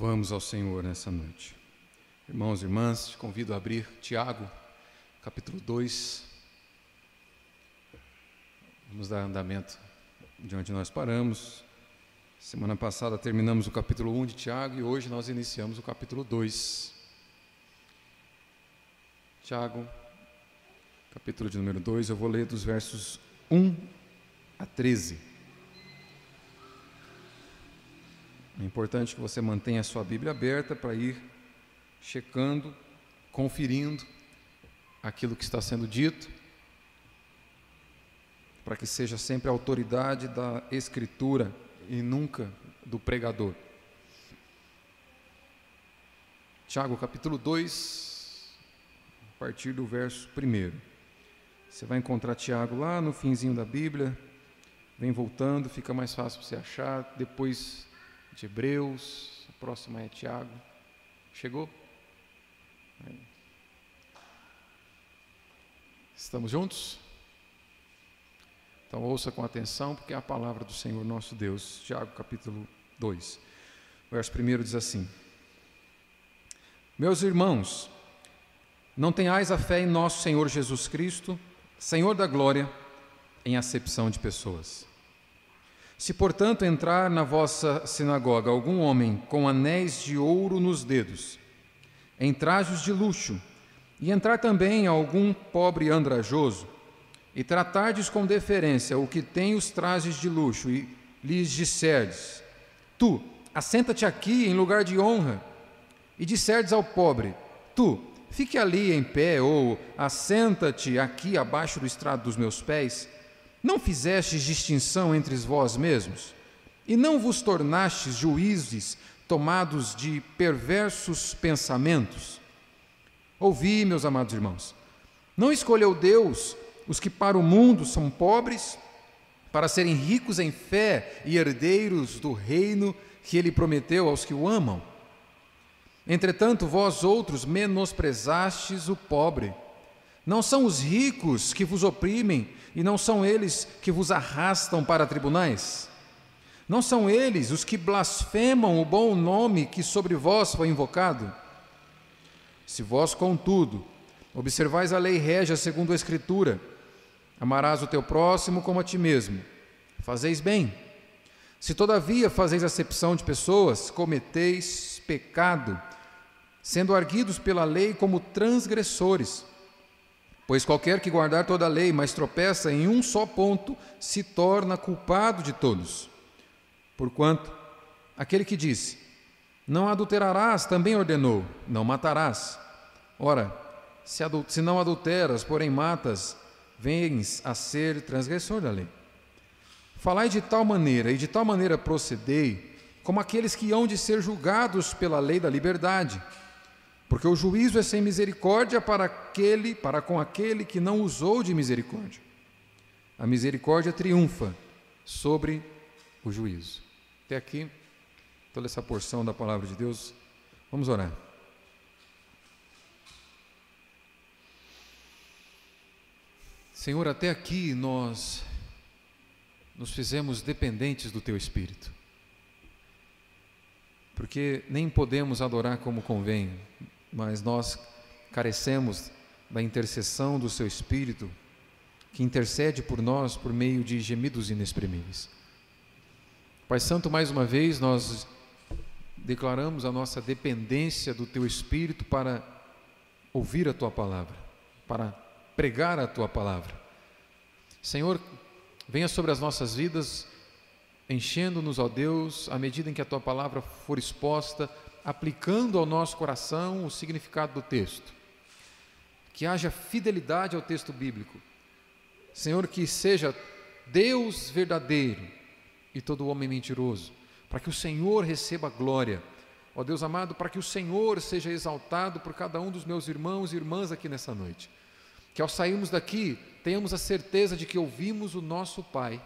Louvamos ao Senhor nessa noite. Irmãos e irmãs, te convido a abrir Tiago, capítulo 2. Vamos dar andamento de onde nós paramos. Semana passada terminamos o capítulo 1 de Tiago e hoje nós iniciamos o capítulo 2. Tiago, capítulo de número 2, eu vou ler dos versos 1 a 13. É importante que você mantenha a sua Bíblia aberta para ir checando, conferindo aquilo que está sendo dito, para que seja sempre a autoridade da Escritura e nunca do pregador. Tiago, capítulo 2, a partir do verso 1. Você vai encontrar Tiago lá no finzinho da Bíblia, vem voltando, fica mais fácil você achar. Depois de Hebreus, a próxima é Tiago. Chegou? Estamos juntos? Então ouça com atenção, porque é a palavra do Senhor nosso Deus. Tiago capítulo 2, verso 1 diz assim: Meus irmãos, não tenhais a fé em nosso Senhor Jesus Cristo, Senhor da glória, em acepção de pessoas. Se, portanto, entrar na vossa sinagoga algum homem com anéis de ouro nos dedos, em trajes de luxo, e entrar também algum pobre andrajoso, e tratardes com deferência o que tem os trajes de luxo, e lhes disserdes: Tu, assenta-te aqui em lugar de honra, e disserdes ao pobre: Tu, fique ali em pé, ou assenta-te aqui abaixo do estrado dos meus pés, não fizestes distinção entre vós mesmos? E não vos tornastes juízes tomados de perversos pensamentos? Ouvi, meus amados irmãos, não escolheu Deus os que para o mundo são pobres, para serem ricos em fé e herdeiros do reino que ele prometeu aos que o amam? Entretanto, vós outros menosprezastes o pobre. Não são os ricos que vos oprimem e não são eles que vos arrastam para tribunais? Não são eles os que blasfemam o bom nome que sobre vós foi invocado? Se vós, contudo, observais a lei régia segundo a Escritura, amarás o teu próximo como a ti mesmo, fazeis bem. Se todavia fazeis acepção de pessoas, cometeis pecado, sendo arguidos pela lei como transgressores. Pois qualquer que guardar toda a lei, mas tropeça em um só ponto, se torna culpado de todos. Porquanto, aquele que disse: Não adulterarás, também ordenou: Não matarás. Ora, se, se não adulteras, porém matas, vens a ser transgressor da lei. Falai de tal maneira e de tal maneira procedei, como aqueles que hão de ser julgados pela lei da liberdade porque o juízo é sem misericórdia para aquele, para com aquele que não usou de misericórdia. A misericórdia triunfa sobre o juízo. Até aqui, toda essa porção da palavra de Deus. Vamos orar. Senhor, até aqui nós nos fizemos dependentes do Teu Espírito, porque nem podemos adorar como convém, mas nós carecemos da intercessão do Seu Espírito, que intercede por nós por meio de gemidos inexprimíveis. Pai Santo, mais uma vez nós declaramos a nossa dependência do Teu Espírito para ouvir a Tua palavra, para pregar a Tua palavra. Senhor, venha sobre as nossas vidas, enchendo-nos, ó Deus, à medida em que a Tua palavra for exposta, aplicando ao nosso coração o significado do texto. Que haja fidelidade ao texto bíblico. Senhor, que seja Deus verdadeiro e todo homem mentiroso, para que o Senhor receba glória. Ó Deus amado, para que o Senhor seja exaltado por cada um dos meus irmãos e irmãs aqui nessa noite. Que ao sairmos daqui, tenhamos a certeza de que ouvimos o nosso Pai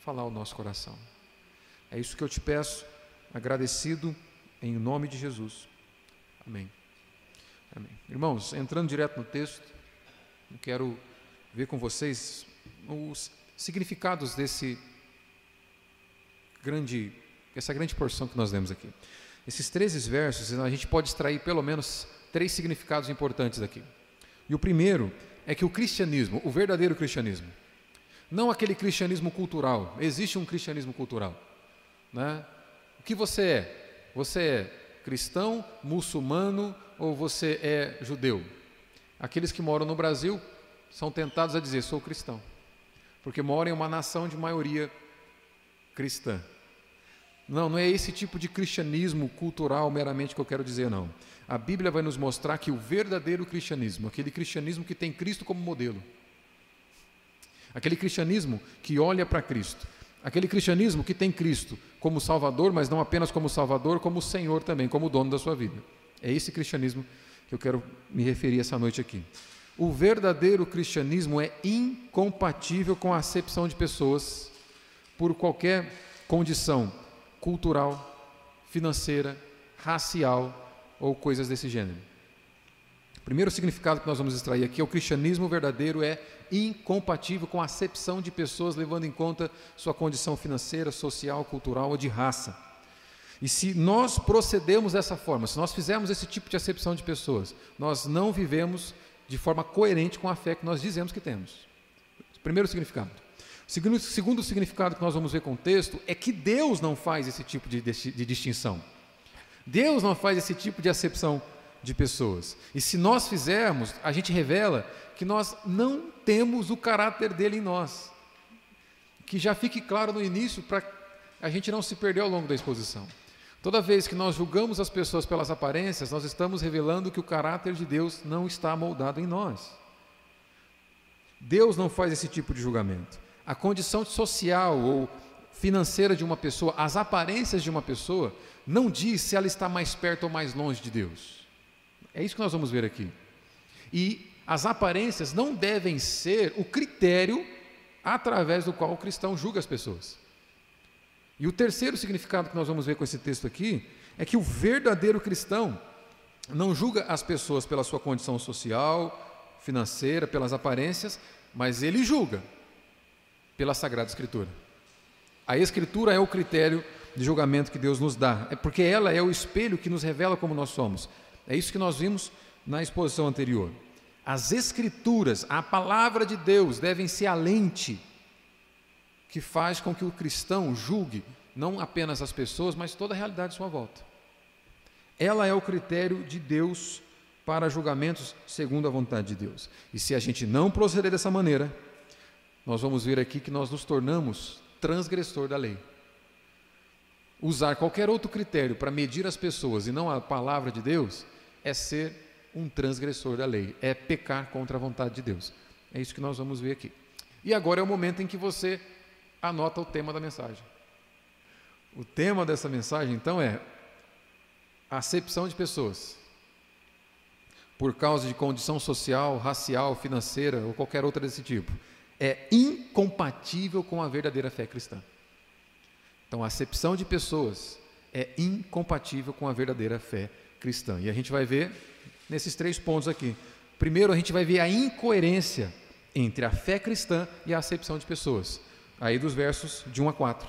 falar ao nosso coração. É isso que eu te peço, agradecido em nome de Jesus. Amém. Amém. Irmãos, entrando direto no texto, eu quero ver com vocês os significados desse grande, essa grande porção que nós lemos aqui. Esses 13 versos, a gente pode extrair pelo menos três significados importantes daqui. E o primeiro é que o cristianismo, o verdadeiro cristianismo, não aquele cristianismo cultural, existe um cristianismo cultural. Né? O que você é? Você é cristão, muçulmano ou você é judeu? Aqueles que moram no Brasil são tentados a dizer: sou cristão, porque moram em uma nação de maioria cristã. Não, não é esse tipo de cristianismo cultural meramente que eu quero dizer, não. A Bíblia vai nos mostrar que o verdadeiro cristianismo, aquele cristianismo que tem Cristo como modelo, aquele cristianismo que olha para Cristo, aquele cristianismo que tem Cristo como Salvador, mas não apenas como Salvador, como Senhor também, como dono da sua vida. É esse cristianismo que eu quero me referir essa noite aqui. O verdadeiro cristianismo é incompatível com a acepção de pessoas por qualquer condição cultural, financeira, racial ou coisas desse gênero. Primeiro significado que nós vamos extrair aqui é o cristianismo verdadeiro é incompatível com a acepção de pessoas levando em conta sua condição financeira, social, cultural ou de raça. E se nós procedemos dessa forma, se nós fizermos esse tipo de acepção de pessoas, nós não vivemos de forma coerente com a fé que nós dizemos que temos. Primeiro significado. Segundo, segundo significado que nós vamos ver com o texto é que Deus não faz esse tipo de, de, de distinção. Deus não faz esse tipo de acepção de pessoas. E se nós fizermos, a gente revela que nós não temos o caráter dele em nós. Que já fique claro no início para a gente não se perder ao longo da exposição. Toda vez que nós julgamos as pessoas pelas aparências, nós estamos revelando que o caráter de Deus não está moldado em nós. Deus não faz esse tipo de julgamento a condição social ou financeira de uma pessoa, as aparências de uma pessoa, não diz se ela está mais perto ou mais longe de Deus. É isso que nós vamos ver aqui. E as aparências não devem ser o critério através do qual o cristão julga as pessoas. E o terceiro significado que nós vamos ver com esse texto aqui é que o verdadeiro cristão não julga as pessoas pela sua condição social, financeira, pelas aparências, mas ele julga pela Sagrada Escritura. A Escritura é o critério de julgamento que Deus nos dá, é porque ela é o espelho que nos revela como nós somos. É isso que nós vimos na exposição anterior. As Escrituras, a palavra de Deus, devem ser a lente que faz com que o cristão julgue não apenas as pessoas, mas toda a realidade à sua volta. Ela é o critério de Deus para julgamentos segundo a vontade de Deus. E se a gente não proceder dessa maneira, nós vamos ver aqui que nós nos tornamos transgressor da lei. Usar qualquer outro critério para medir as pessoas e não a palavra de Deus é ser um transgressor da lei, é pecar contra a vontade de Deus. É isso que nós vamos ver aqui. E agora é o momento em que você anota o tema da mensagem. O tema dessa mensagem, então, é acepção de pessoas por causa de condição social, racial, financeira ou qualquer outra desse tipo é incompatível com a verdadeira fé cristã. Então, a acepção de pessoas é incompatível com a verdadeira fé cristã. E a gente vai ver nesses três pontos aqui. Primeiro, a gente vai ver a incoerência entre a fé cristã e a acepção de pessoas, aí dos versos de 1 a 4.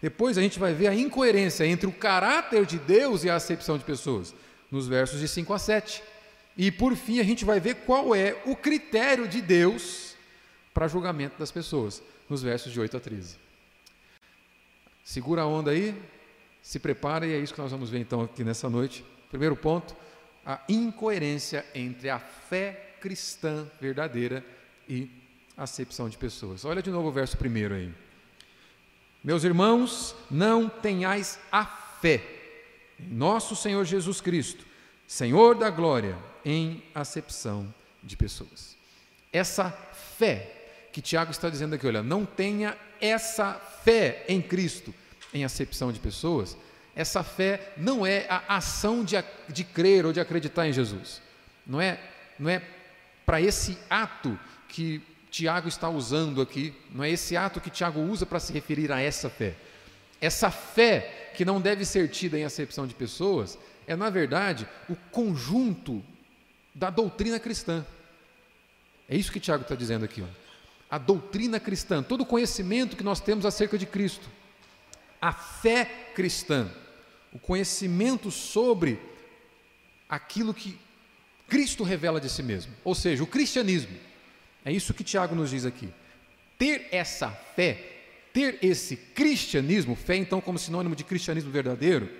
Depois, a gente vai ver a incoerência entre o caráter de Deus e a acepção de pessoas, nos versos de 5 a 7. E, por fim, a gente vai ver qual é o critério de Deus para julgamento das pessoas, nos versos de 8 a 13. Segura a onda aí, se prepara e é isso que nós vamos ver então aqui nessa noite. Primeiro ponto, a incoerência entre a fé cristã verdadeira e a acepção de pessoas. Olha de novo o verso primeiro aí. Meus irmãos, não tenhais a fé em nosso Senhor Jesus Cristo, Senhor da glória, em acepção de pessoas. Essa fé que Tiago está dizendo aqui, olha, não tenha essa fé em Cristo em acepção de pessoas, essa fé não é a ação de, de crer ou de acreditar em Jesus. Não é, não é para esse ato que Tiago está usando aqui, não é esse ato que Tiago usa para se referir a essa fé. Essa fé que não deve ser tida em acepção de pessoas é, na verdade, o conjunto da doutrina cristã. É isso que Tiago está dizendo aqui. Ó a doutrina cristã, todo o conhecimento que nós temos acerca de Cristo, a fé cristã, o conhecimento sobre aquilo que Cristo revela de si mesmo, ou seja, o cristianismo. É isso que Tiago nos diz aqui. Ter essa fé, ter esse cristianismo, fé então como sinônimo de cristianismo verdadeiro,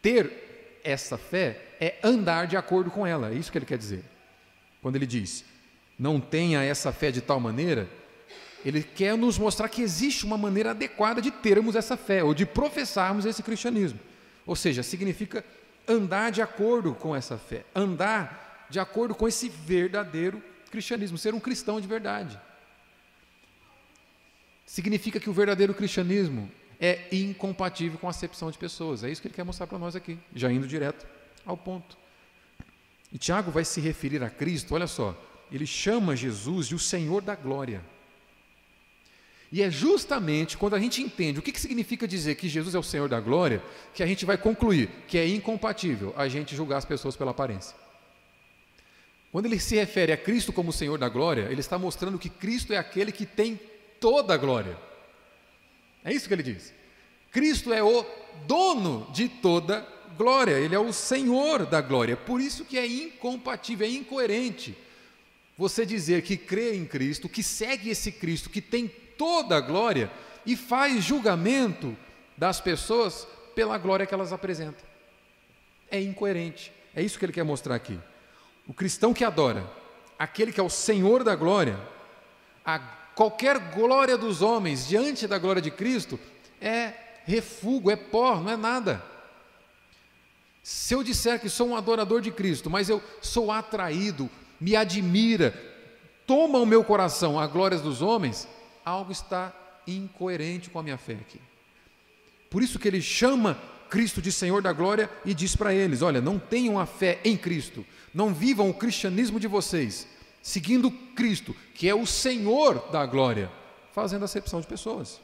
ter essa fé é andar de acordo com ela, é isso que ele quer dizer. Quando ele diz, não tenha essa fé de tal maneira, ele quer nos mostrar que existe uma maneira adequada de termos essa fé, ou de professarmos esse cristianismo. Ou seja, significa andar de acordo com essa fé, andar de acordo com esse verdadeiro cristianismo, ser um cristão de verdade. Significa que o verdadeiro cristianismo é incompatível com a acepção de pessoas. É isso que ele quer mostrar para nós aqui, já indo direto ao ponto. E Tiago vai se referir a Cristo, olha só, ele chama Jesus de o Senhor da glória. E é justamente quando a gente entende o que, que significa dizer que Jesus é o Senhor da glória, que a gente vai concluir que é incompatível a gente julgar as pessoas pela aparência. Quando ele se refere a Cristo como Senhor da glória, ele está mostrando que Cristo é aquele que tem toda a glória. É isso que ele diz. Cristo é o dono de toda glória, ele é o Senhor da glória. Por isso que é incompatível, é incoerente você dizer que crê em Cristo, que segue esse Cristo, que tem toda a glória e faz julgamento das pessoas pela glória que elas apresentam. É incoerente. É isso que ele quer mostrar aqui. O cristão que adora aquele que é o Senhor da glória, qualquer glória dos homens diante da glória de Cristo é refúgio, é pó, não é nada. Se eu disser que sou um adorador de Cristo, mas eu sou atraído, me admira, toma o meu coração a glórias dos homens, algo está incoerente com a minha fé aqui. Por isso que ele chama Cristo de Senhor da glória e diz para eles: olha, não tenham a fé em Cristo, não vivam o cristianismo de vocês, seguindo Cristo, que é o Senhor da glória, fazendo acepção de pessoas.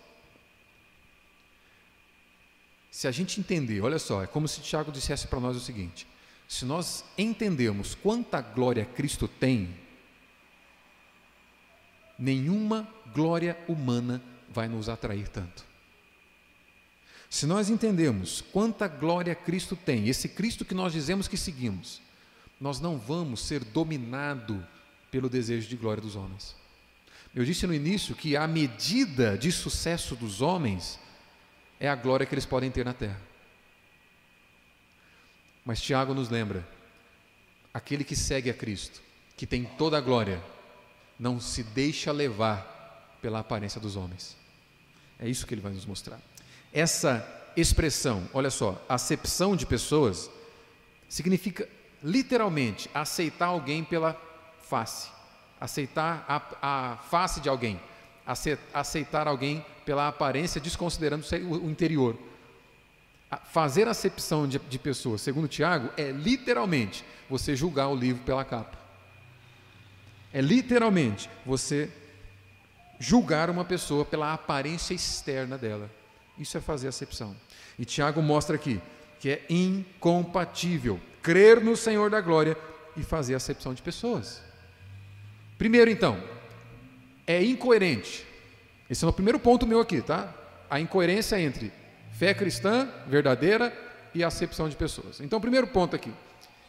Se a gente entender, olha só, é como se Tiago dissesse para nós o seguinte: se nós entendermos quanta glória Cristo tem, nenhuma glória humana vai nos atrair tanto. Se nós entendemos quanta glória Cristo tem, esse Cristo que nós dizemos que seguimos, nós não vamos ser dominado pelo desejo de glória dos homens. Eu disse no início que a medida de sucesso dos homens é a glória que eles podem ter na terra. Mas Tiago nos lembra: aquele que segue a Cristo, que tem toda a glória, não se deixa levar pela aparência dos homens. É isso que ele vai nos mostrar. Essa expressão, olha só, acepção de pessoas, significa literalmente aceitar alguém pela face, aceitar a, a face de alguém, aceitar alguém pela aparência, desconsiderando o interior. Fazer acepção de, de pessoas, segundo Tiago, é literalmente você julgar o livro pela capa. É literalmente você julgar uma pessoa pela aparência externa dela. Isso é fazer acepção. E Tiago mostra aqui que é incompatível crer no Senhor da glória e fazer acepção de pessoas. Primeiro, então, é incoerente. Esse é o primeiro ponto meu aqui, tá? A incoerência entre fé cristã verdadeira e acepção de pessoas. Então, primeiro ponto aqui.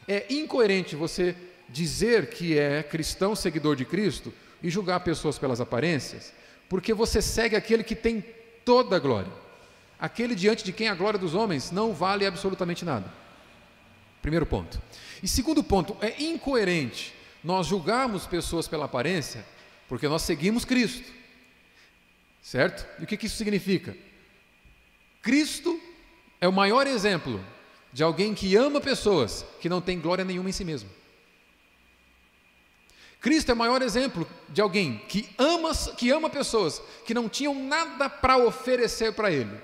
É incoerente você dizer que é cristão, seguidor de Cristo, e julgar pessoas pelas aparências, porque você segue aquele que tem toda a glória. Aquele diante de quem a glória dos homens não vale absolutamente nada. Primeiro ponto. E segundo ponto, é incoerente nós julgarmos pessoas pela aparência, porque nós seguimos Cristo. Certo? E o que, isso significa? Cristo é o maior exemplo de alguém que ama pessoas que não tem glória nenhuma em si mesmo. Cristo é o maior exemplo de alguém que ama, que ama pessoas que não tinham nada para oferecer para Ele.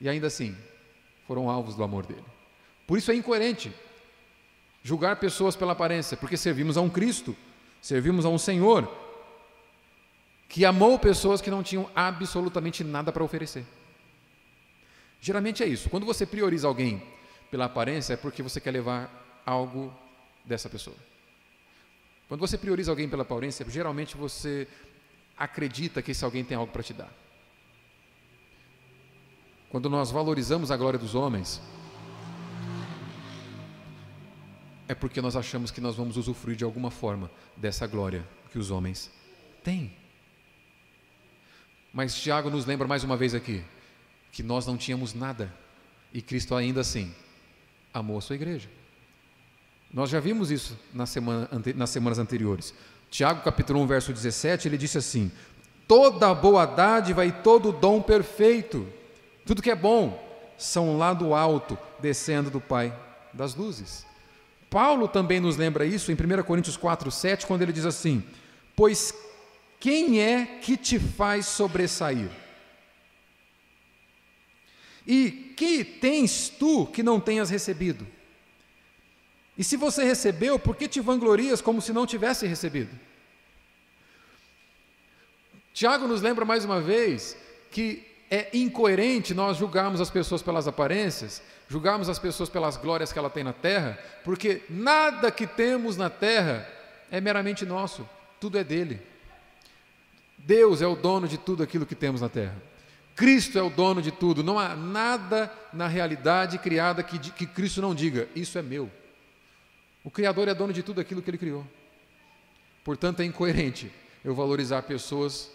E ainda assim, foram alvos do amor dele. Por isso é incoerente julgar pessoas pela aparência, porque servimos a um Cristo, servimos a um Senhor que amou pessoas que não tinham absolutamente nada para oferecer. Geralmente é isso. Quando você prioriza alguém pela aparência, é porque você quer levar algo dessa pessoa. Quando você prioriza alguém pela aparência, geralmente você acredita que esse alguém tem algo para te dar. quando nós valorizamos a glória dos homens, é porque nós achamos que nós vamos usufruir de alguma forma dessa glória que os homens têm. Mas Tiago nos lembra mais uma vez aqui que nós não tínhamos nada e Cristo ainda assim amou a sua igreja. Nós já vimos isso na semana, nas semanas anteriores. Tiago capítulo 1, verso 17, ele disse assim: Toda boa dádiva e todo dom perfeito, tudo que é bom, são lá do alto, descendo do Pai das luzes. Paulo também nos lembra isso em 1 Coríntios 4, 7, quando ele diz assim: Pois quem é que te faz sobressair? E que tens tu que não tenhas recebido? E se você recebeu, por que te vanglorias como se não tivesse recebido? Tiago nos lembra mais uma vez que é incoerente nós julgarmos as pessoas pelas aparências, julgarmos as pessoas pelas glórias que ela tem na terra, porque nada que temos na terra é meramente nosso, tudo é dele. Deus é o dono de tudo aquilo que temos na terra. Cristo é o dono de tudo. Não há nada na realidade criada que, que Cristo não diga: Isso é meu. O Criador é dono de tudo aquilo que ele criou. Portanto, é incoerente eu valorizar pessoas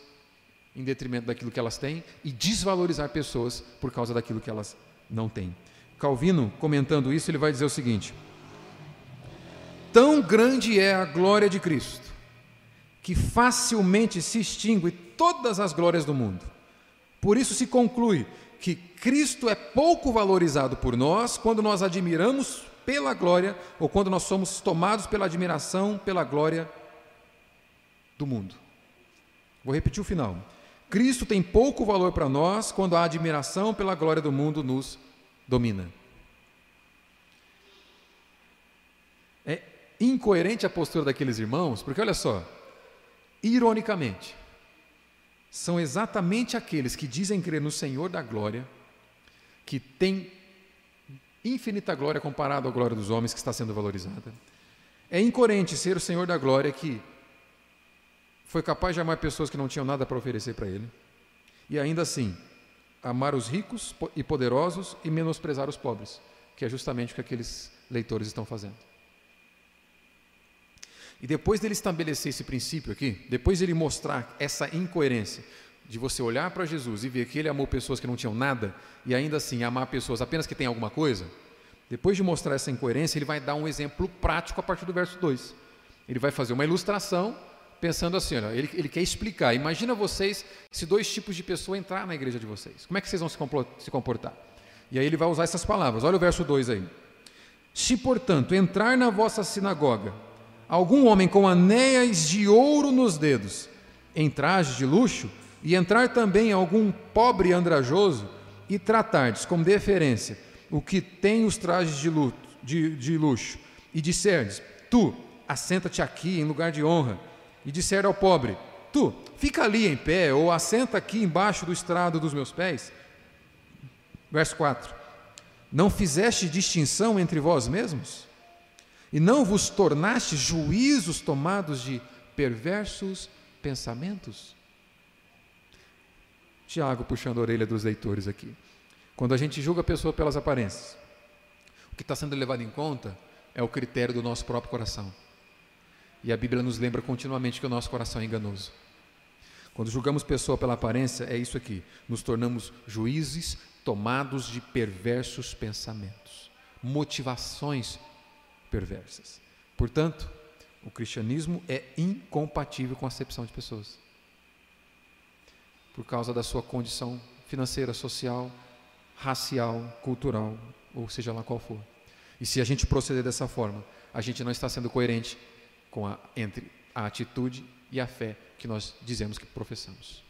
em detrimento daquilo que elas têm e desvalorizar pessoas por causa daquilo que elas não têm. Calvino, comentando isso, ele vai dizer o seguinte: Tão grande é a glória de Cristo, que facilmente se extingue todas as glórias do mundo. Por isso se conclui que Cristo é pouco valorizado por nós quando nós admiramos pela glória ou quando nós somos tomados pela admiração pela glória do mundo. Vou repetir o final. Cristo tem pouco valor para nós quando a admiração pela glória do mundo nos domina. É incoerente a postura daqueles irmãos, porque olha só, ironicamente, são exatamente aqueles que dizem crer no Senhor da glória, que tem infinita glória comparado à glória dos homens que está sendo valorizada. É incoerente ser o Senhor da glória que foi capaz de amar pessoas que não tinham nada para oferecer para Ele, e ainda assim amar os ricos e poderosos e menosprezar os pobres, que é justamente o que aqueles leitores estão fazendo. E depois dele estabelecer esse princípio aqui, depois de ele mostrar essa incoerência de você olhar para Jesus e ver que ele amou pessoas que não tinham nada e ainda assim amar pessoas apenas que têm alguma coisa, depois de mostrar essa incoerência, ele vai dar um exemplo prático a partir do verso 2. Ele vai fazer uma ilustração pensando assim, olha, ele, ele quer explicar. Imagina vocês se dois tipos de pessoa entrar na igreja de vocês. Como é que vocês vão se comportar? E aí ele vai usar essas palavras. Olha o verso 2 aí. Se, portanto, entrar na vossa sinagoga algum homem com anéis de ouro nos dedos, em traje de luxo, e entrar também algum pobre andrajoso, e tratardes com deferência o que tem os trajes de, luto, de, de luxo, e disserdes, tu, assenta-te aqui em lugar de honra, e disser ao pobre, tu, fica ali em pé, ou assenta aqui embaixo do estrado dos meus pés. Verso 4: Não fizeste distinção entre vós mesmos? E não vos tornaste juízos tomados de perversos pensamentos? Tiago puxando a orelha dos leitores aqui. Quando a gente julga a pessoa pelas aparências, o que está sendo levado em conta é o critério do nosso próprio coração. E a Bíblia nos lembra continuamente que o nosso coração é enganoso. Quando julgamos pessoa pela aparência, é isso aqui: nos tornamos juízes tomados de perversos pensamentos, motivações perversas. Portanto, o cristianismo é incompatível com a acepção de pessoas. Por causa da sua condição financeira, social, racial, cultural, ou seja lá qual for. E se a gente proceder dessa forma, a gente não está sendo coerente com a, entre a atitude e a fé que nós dizemos que professamos.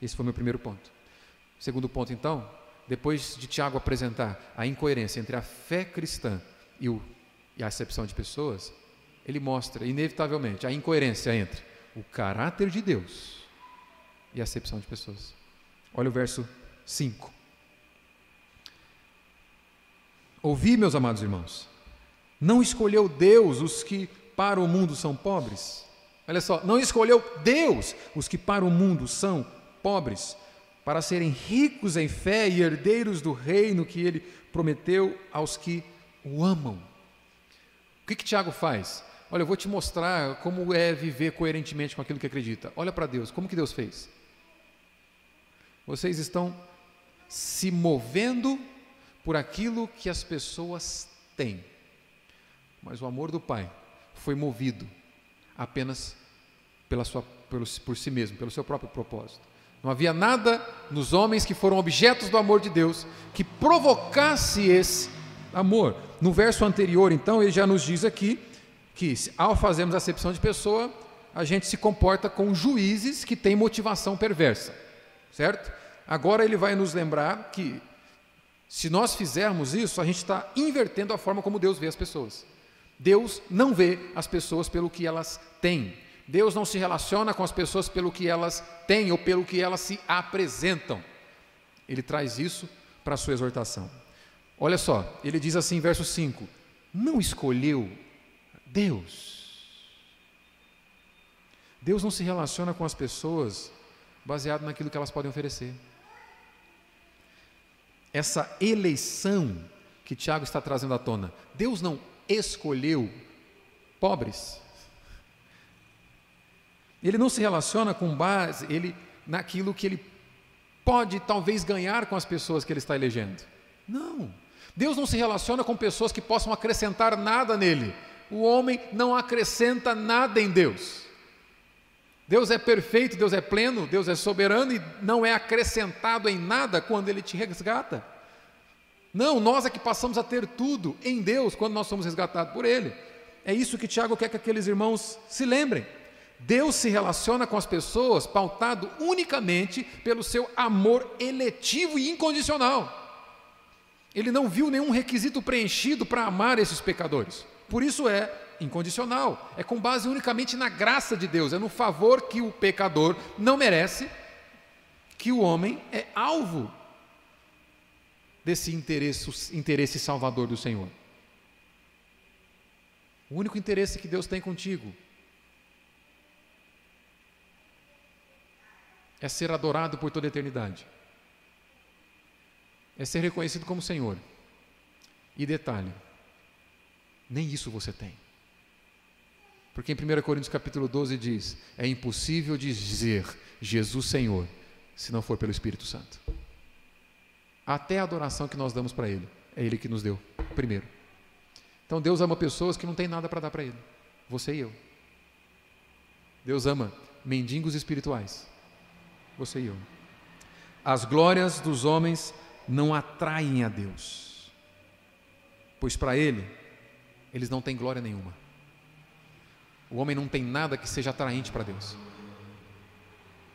Esse foi meu primeiro ponto. Segundo ponto, então, depois de Tiago apresentar a incoerência entre a fé cristã e o e a acepção de pessoas, ele mostra, inevitavelmente, a incoerência entre o caráter de Deus e acepção de pessoas. Olha o verso 5. Ouvi, meus amados irmãos, não escolheu Deus os que para o mundo são pobres? Olha só, não escolheu Deus os que para o mundo são pobres, para serem ricos em fé e herdeiros do reino que ele prometeu aos que o amam. O que, que Tiago faz? Olha, eu vou te mostrar como é viver coerentemente com aquilo que acredita. Olha para Deus, como que Deus fez? Vocês estão se movendo por aquilo que as pessoas têm. Mas o amor do Pai foi movido apenas pela sua, pelo, por si mesmo, pelo seu próprio propósito. Não havia nada nos homens que foram objetos do amor de Deus que provocasse esse amor. No verso anterior, então, ele já nos diz aqui que, ao fazermos acepção de pessoa, a gente se comporta com juízes que têm motivação perversa, certo? Agora ele vai nos lembrar que, se nós fizermos isso, a gente está invertendo a forma como Deus vê as pessoas. Deus não vê as pessoas pelo que elas têm, Deus não se relaciona com as pessoas pelo que elas têm ou pelo que elas se apresentam. Ele traz isso para a sua exortação. Olha só, ele diz assim, verso 5: Não escolheu Deus. Deus não se relaciona com as pessoas baseado naquilo que elas podem oferecer. Essa eleição que Tiago está trazendo à tona, Deus não escolheu pobres. Ele não se relaciona com base ele naquilo que ele pode talvez ganhar com as pessoas que ele está elegendo. Não. Deus não se relaciona com pessoas que possam acrescentar nada nele. O homem não acrescenta nada em Deus. Deus é perfeito, Deus é pleno, Deus é soberano e não é acrescentado em nada quando ele te resgata. Não, nós é que passamos a ter tudo em Deus quando nós somos resgatados por Ele. É isso que Tiago quer que aqueles irmãos se lembrem. Deus se relaciona com as pessoas pautado unicamente pelo seu amor eletivo e incondicional. Ele não viu nenhum requisito preenchido para amar esses pecadores. Por isso é incondicional, é com base unicamente na graça de Deus, é no favor que o pecador não merece, que o homem é alvo desse interesse, interesse salvador do Senhor. O único interesse que Deus tem contigo é ser adorado por toda a eternidade. É ser reconhecido como Senhor. E detalhe, nem isso você tem. Porque em 1 Coríntios capítulo 12 diz: é impossível dizer Jesus Senhor se não for pelo Espírito Santo. Até a adoração que nós damos para Ele, é Ele que nos deu primeiro. Então Deus ama pessoas que não têm nada para dar para Ele, você e eu. Deus ama mendigos espirituais, você e eu. As glórias dos homens não atraem a Deus, pois para Ele, eles não têm glória nenhuma. O homem não tem nada que seja atraente para Deus.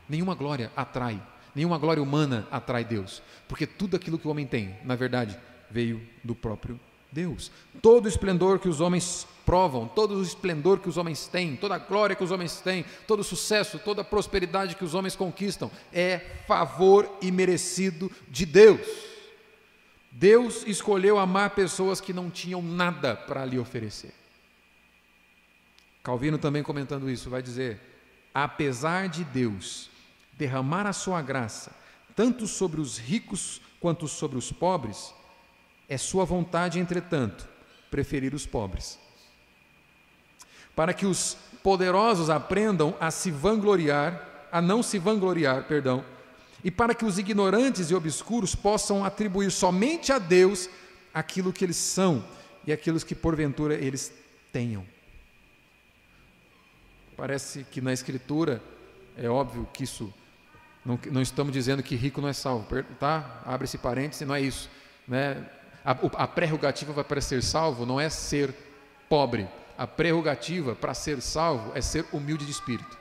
Nenhuma glória atrai, nenhuma glória humana atrai Deus, porque tudo aquilo que o homem tem, na verdade, veio do próprio Deus. Todo o esplendor que os homens provam, todo o esplendor que os homens têm, toda a glória que os homens têm, todo o sucesso, toda a prosperidade que os homens conquistam, é favor imerecido de Deus. Deus escolheu amar pessoas que não tinham nada para lhe oferecer. Calvino também comentando isso, vai dizer: apesar de Deus derramar a sua graça, tanto sobre os ricos quanto sobre os pobres, é sua vontade, entretanto, preferir os pobres. Para que os poderosos aprendam a se vangloriar, a não se vangloriar, perdão, e para que os ignorantes e obscuros possam atribuir somente a Deus aquilo que eles são e aquilo que porventura eles tenham. Parece que na Escritura é óbvio que isso não, não estamos dizendo que rico não é salvo, tá? Abre esse parêntese, não é isso, né? A, a prerrogativa para ser salvo não é ser pobre. A prerrogativa para ser salvo é ser humilde de espírito.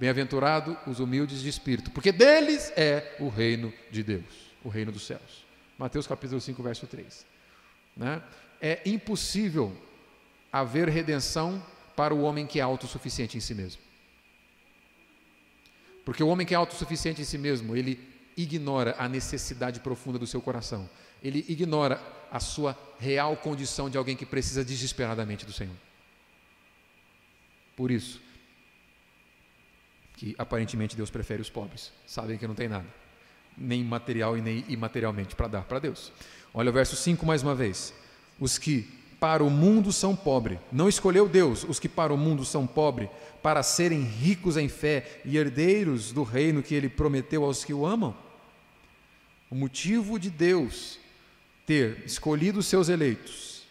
Bem-aventurado os humildes de espírito, porque deles é o reino de Deus, o reino dos céus. Mateus capítulo 5, verso 3. Né? É impossível haver redenção para o homem que é autossuficiente em si mesmo. Porque o homem que é autossuficiente em si mesmo, ele ignora a necessidade profunda do seu coração ele ignora a sua real condição de alguém que precisa desesperadamente do Senhor. Por isso, que aparentemente Deus prefere os pobres, sabem que não tem nada. nem material e nem imaterialmente, para dar para Deus. Olha o verso 5 mais uma vez. Os que para o mundo são pobres, não escolheu Deus os que para o mundo são pobres, para serem ricos em fé e herdeiros do reino que ele prometeu aos que o amam? O motivo de Deus ter escolhido seus eleitos,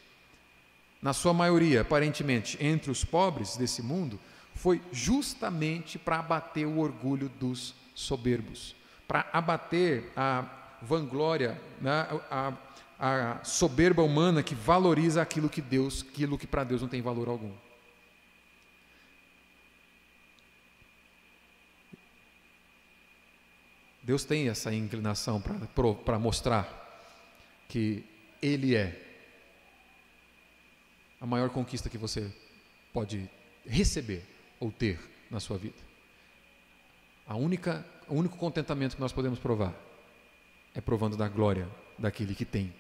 na sua maioria, aparentemente, entre os pobres desse mundo, foi justamente para abater o orgulho dos soberbos, para abater a vanglória, né, a, a soberba humana que valoriza aquilo que Deus, aquilo que para Deus não tem valor algum. Deus tem essa inclinação para mostrar que Ele é a maior conquista que você pode receber ou ter na sua vida. A única, o único contentamento que nós podemos provar é provando da glória daquele que tem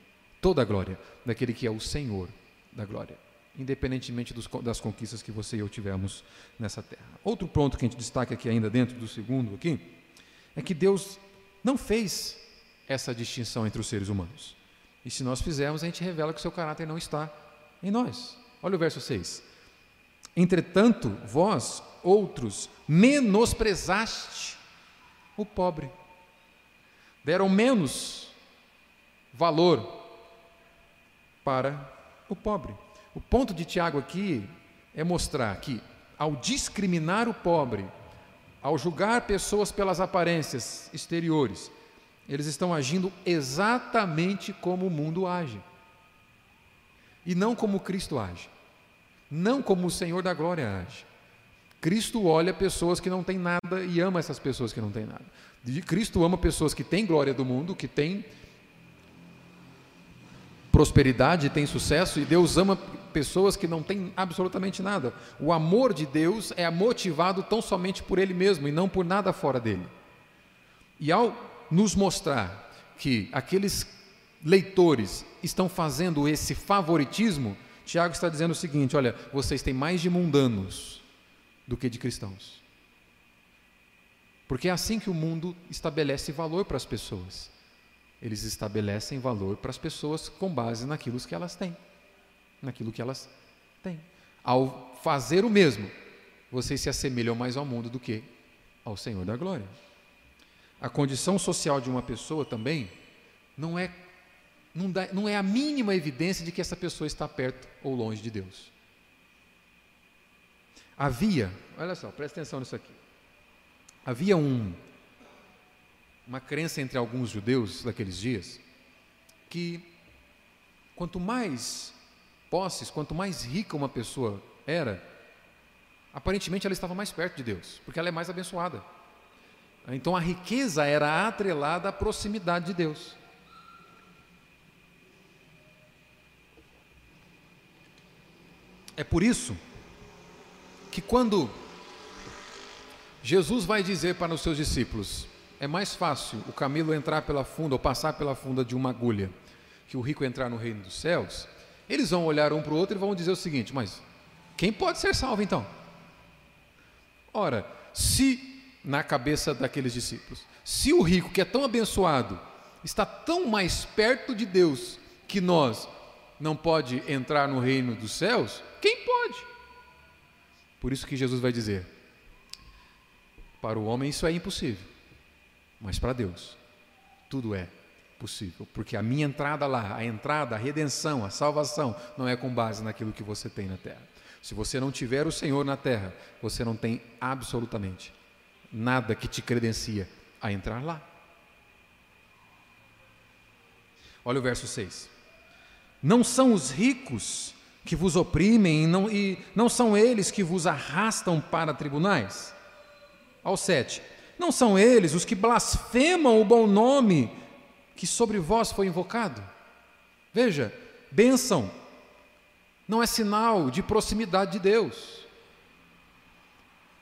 toda a glória, daquele que é o Senhor da glória, independentemente dos, das conquistas que você e eu tivemos nessa terra. Outro ponto que a gente destaca aqui ainda dentro do segundo aqui, é que Deus não fez essa distinção entre os seres humanos. E se nós fizermos, a gente revela que o seu caráter não está em nós. Olha o verso 6. Entretanto, vós, outros, menosprezaste o pobre. Deram menos valor para o pobre. O ponto de Tiago aqui é mostrar que, ao discriminar o pobre, ao julgar pessoas pelas aparências exteriores, eles estão agindo exatamente como o mundo age. E não como Cristo age. Não como o Senhor da glória age. Cristo olha pessoas que não têm nada e ama essas pessoas que não têm nada. Cristo ama pessoas que têm glória do mundo, que têm prosperidade, têm sucesso, e Deus ama pessoas que não têm absolutamente nada. O amor de Deus é motivado tão somente por Ele mesmo e não por nada fora dele. E ao nos mostrar que aqueles leitores estão fazendo esse favoritismo, Tiago está dizendo o seguinte: olha, vocês têm mais de mundanos do que de cristãos. Porque é assim que o mundo estabelece valor para as pessoas. Eles estabelecem valor para as pessoas com base naquilo que elas têm. Naquilo que elas têm. Ao fazer o mesmo, vocês se assemelham mais ao mundo do que ao Senhor da glória. A condição social de uma pessoa também não é, não, dá, não é a mínima evidência de que essa pessoa está perto ou longe de Deus. Havia, olha só, presta atenção nisso aqui. Havia um, uma crença entre alguns judeus daqueles dias que quanto mais posses, quanto mais rica uma pessoa era, aparentemente ela estava mais perto de Deus, porque ela é mais abençoada. Então a riqueza era atrelada à proximidade de Deus. É por isso que quando Jesus vai dizer para os seus discípulos: é mais fácil o camelo entrar pela funda ou passar pela funda de uma agulha que o rico entrar no reino dos céus, eles vão olhar um para o outro e vão dizer o seguinte: mas quem pode ser salvo então? Ora, se na cabeça daqueles discípulos. Se o rico, que é tão abençoado, está tão mais perto de Deus que nós, não pode entrar no reino dos céus, quem pode? Por isso que Jesus vai dizer: para o homem isso é impossível, mas para Deus tudo é possível, porque a minha entrada lá, a entrada, a redenção, a salvação, não é com base naquilo que você tem na terra. Se você não tiver o Senhor na terra, você não tem absolutamente nada que te credencia a entrar lá. Olha o verso 6. Não são os ricos que vos oprimem e não, e não são eles que vos arrastam para tribunais? Ao 7. Não são eles os que blasfemam o bom nome que sobre vós foi invocado? Veja, bênção não é sinal de proximidade de Deus.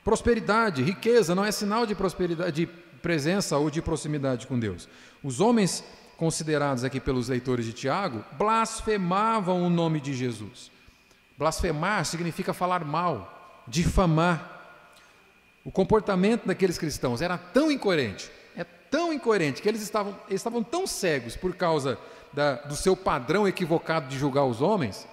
Prosperidade, riqueza não é sinal de prosperidade, de presença ou de proximidade com Deus. Os homens considerados aqui pelos leitores de Tiago blasfemavam o nome de Jesus. Blasfemar significa falar mal, difamar. O comportamento daqueles cristãos era tão incoerente, é tão incoerente, que eles estavam, eles estavam tão cegos por causa da, do seu padrão equivocado de julgar os homens,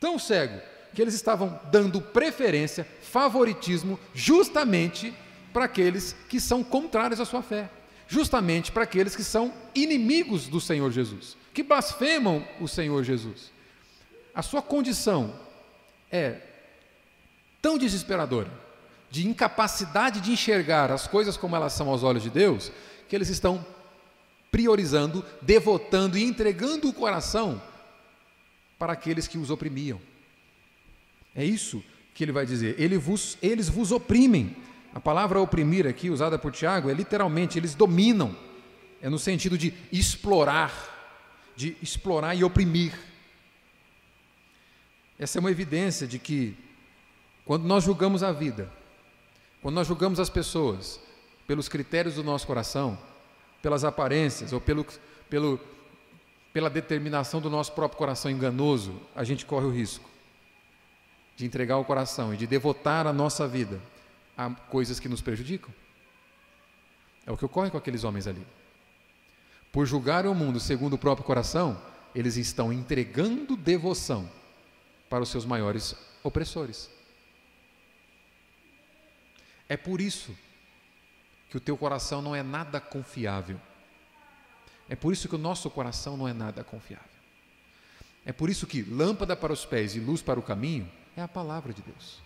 tão cego, que eles estavam dando preferência, favoritismo, justamente para aqueles que são contrários à sua fé, justamente para aqueles que são inimigos do Senhor Jesus, que blasfemam o Senhor Jesus. A sua condição é tão desesperadora, de incapacidade de enxergar as coisas como elas são aos olhos de Deus, que eles estão priorizando, devotando e entregando o coração para aqueles que os oprimiam. É isso que ele vai dizer. Ele vos, eles vos oprimem. A palavra oprimir aqui, usada por Tiago, é literalmente, eles dominam. É no sentido de explorar, de explorar e oprimir. Essa é uma evidência de que, quando nós julgamos a vida, quando nós julgamos as pessoas pelos critérios do nosso coração, pelas aparências ou pelo, pelo, pela determinação do nosso próprio coração enganoso, a gente corre o risco de entregar o coração e de devotar a nossa vida a coisas que nos prejudicam. É o que ocorre com aqueles homens ali. Por julgar o mundo segundo o próprio coração, eles estão entregando devoção para os seus maiores opressores. É por isso que o teu coração não é nada confiável. É por isso que o nosso coração não é nada confiável. É por isso que lâmpada para os pés e luz para o caminho é a palavra de Deus.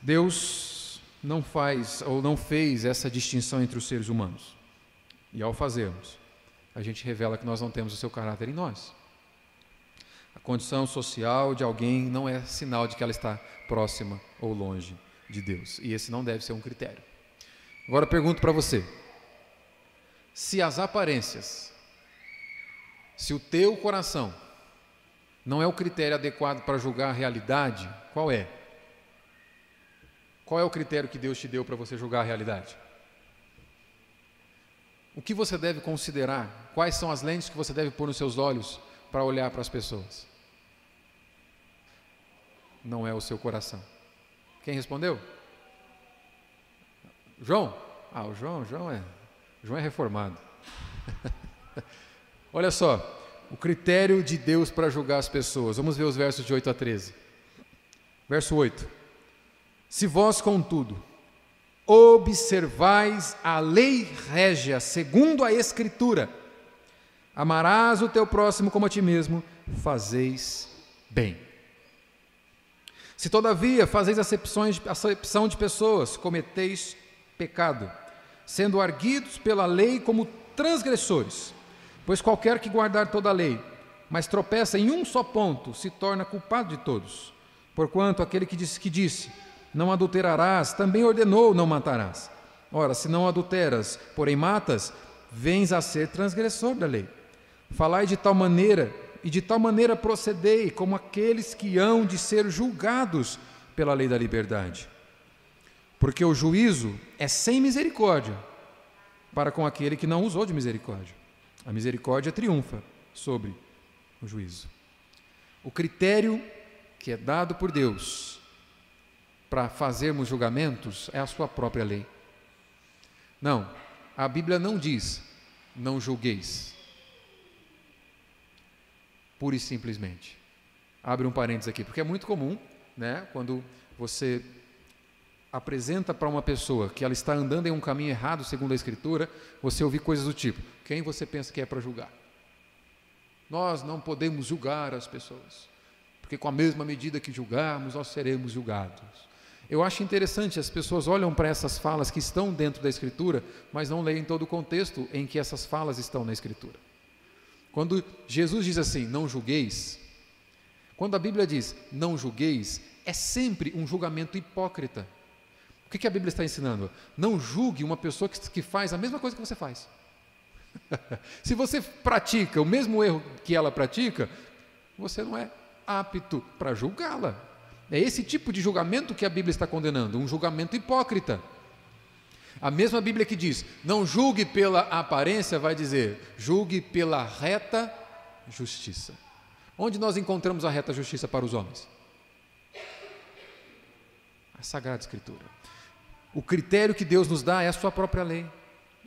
Deus não faz ou não fez essa distinção entre os seres humanos. E ao fazermos, a gente revela que nós não temos o seu caráter em nós. A condição social de alguém não é sinal de que ela está próxima ou longe de Deus. E esse não deve ser um critério. Agora pergunto para você: se as aparências, se o teu coração não é o critério adequado para julgar a realidade, qual é? Qual é o critério que Deus te deu para você julgar a realidade? O que você deve considerar? Quais são as lentes que você deve pôr nos seus olhos para olhar para as pessoas? Não é o seu coração. Quem respondeu? João? Ah, o João, João é, João é reformado. Olha só, o critério de Deus para julgar as pessoas. Vamos ver os versos de 8 a 13. Verso 8: Se vós, contudo, observais a lei régia segundo a Escritura, amarás o teu próximo como a ti mesmo, fazeis bem. Se todavia fazeis acepções, acepção de pessoas, cometeis pecado, sendo arguidos pela lei como transgressores. Pois qualquer que guardar toda a lei, mas tropeça em um só ponto, se torna culpado de todos. Porquanto aquele que disse, que disse não adulterarás, também ordenou não matarás. Ora, se não adulteras, porém matas, vens a ser transgressor da lei. Falai de tal maneira e de tal maneira procedei como aqueles que hão de ser julgados pela lei da liberdade. Porque o juízo é sem misericórdia para com aquele que não usou de misericórdia. A misericórdia triunfa sobre o juízo. O critério que é dado por Deus para fazermos julgamentos é a sua própria lei. Não, a Bíblia não diz não julgueis pura e simplesmente. Abre um parênteses aqui, porque é muito comum, né, quando você apresenta para uma pessoa que ela está andando em um caminho errado, segundo a Escritura, você ouvir coisas do tipo: quem você pensa que é para julgar? Nós não podemos julgar as pessoas, porque com a mesma medida que julgarmos, nós seremos julgados. Eu acho interessante, as pessoas olham para essas falas que estão dentro da Escritura, mas não leem todo o contexto em que essas falas estão na Escritura. Quando Jesus diz assim, não julgueis, quando a Bíblia diz não julgueis, é sempre um julgamento hipócrita. O que, a Bíblia está ensinando? Não julgue uma pessoa que faz a mesma coisa que você faz. Se você pratica o mesmo erro que ela pratica, você não é apto para julgá-la. É esse tipo de julgamento que a Bíblia está condenando, um julgamento hipócrita. A mesma Bíblia que diz: não julgue pela aparência, vai dizer: julgue pela reta justiça. Onde nós encontramos a reta justiça para os homens? A Sagrada Escritura. O critério que Deus nos dá é a sua própria lei,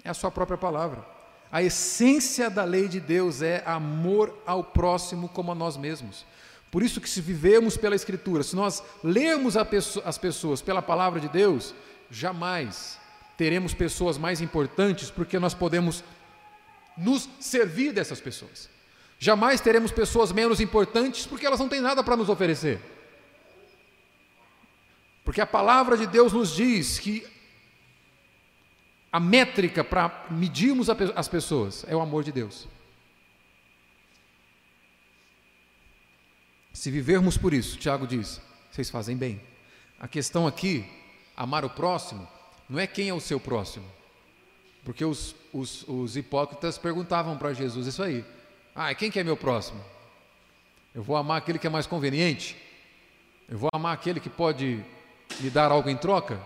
é a sua própria palavra. A essência da lei de Deus é amor ao próximo como a nós mesmos. Por isso que se vivemos pela Escritura, se nós lermos as pessoas pela palavra de Deus, jamais teremos pessoas mais importantes, porque nós podemos nos servir dessas pessoas. Jamais teremos pessoas menos importantes, porque elas não têm nada para nos oferecer. Porque a palavra de Deus nos diz que a métrica para medirmos as pessoas é o amor de Deus. Se vivermos por isso, Tiago diz, vocês fazem bem. A questão aqui, amar o próximo, não é quem é o seu próximo. Porque os, os, os hipócritas perguntavam para Jesus isso aí. Ah, quem que é meu próximo? Eu vou amar aquele que é mais conveniente? Eu vou amar aquele que pode me dar algo em troca?